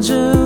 Georgia.